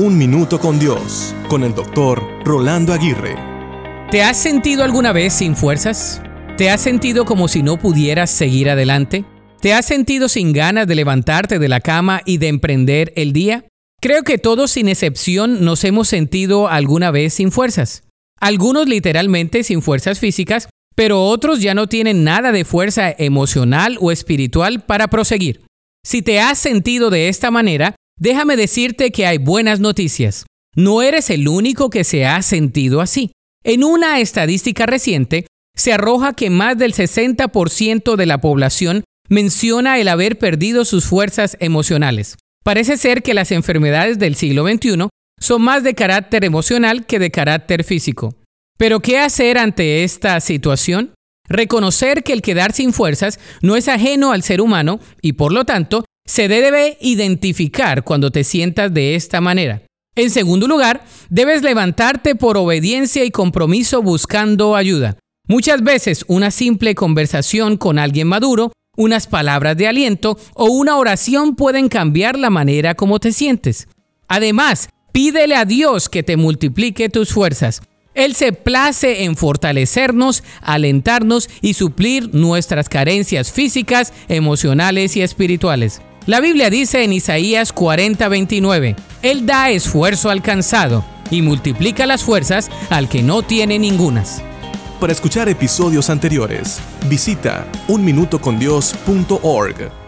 Un Minuto con Dios, con el doctor Rolando Aguirre. ¿Te has sentido alguna vez sin fuerzas? ¿Te has sentido como si no pudieras seguir adelante? ¿Te has sentido sin ganas de levantarte de la cama y de emprender el día? Creo que todos sin excepción nos hemos sentido alguna vez sin fuerzas. Algunos literalmente sin fuerzas físicas, pero otros ya no tienen nada de fuerza emocional o espiritual para proseguir. Si te has sentido de esta manera, Déjame decirte que hay buenas noticias. No eres el único que se ha sentido así. En una estadística reciente, se arroja que más del 60% de la población menciona el haber perdido sus fuerzas emocionales. Parece ser que las enfermedades del siglo XXI son más de carácter emocional que de carácter físico. Pero ¿qué hacer ante esta situación? Reconocer que el quedar sin fuerzas no es ajeno al ser humano y por lo tanto se debe identificar cuando te sientas de esta manera. En segundo lugar, debes levantarte por obediencia y compromiso buscando ayuda. Muchas veces una simple conversación con alguien maduro, unas palabras de aliento o una oración pueden cambiar la manera como te sientes. Además, pídele a Dios que te multiplique tus fuerzas. Él se place en fortalecernos, alentarnos y suplir nuestras carencias físicas, emocionales y espirituales. La Biblia dice en Isaías 40:29, Él da esfuerzo al cansado y multiplica las fuerzas al que no tiene ningunas. Para escuchar episodios anteriores, visita unminutocondios.org.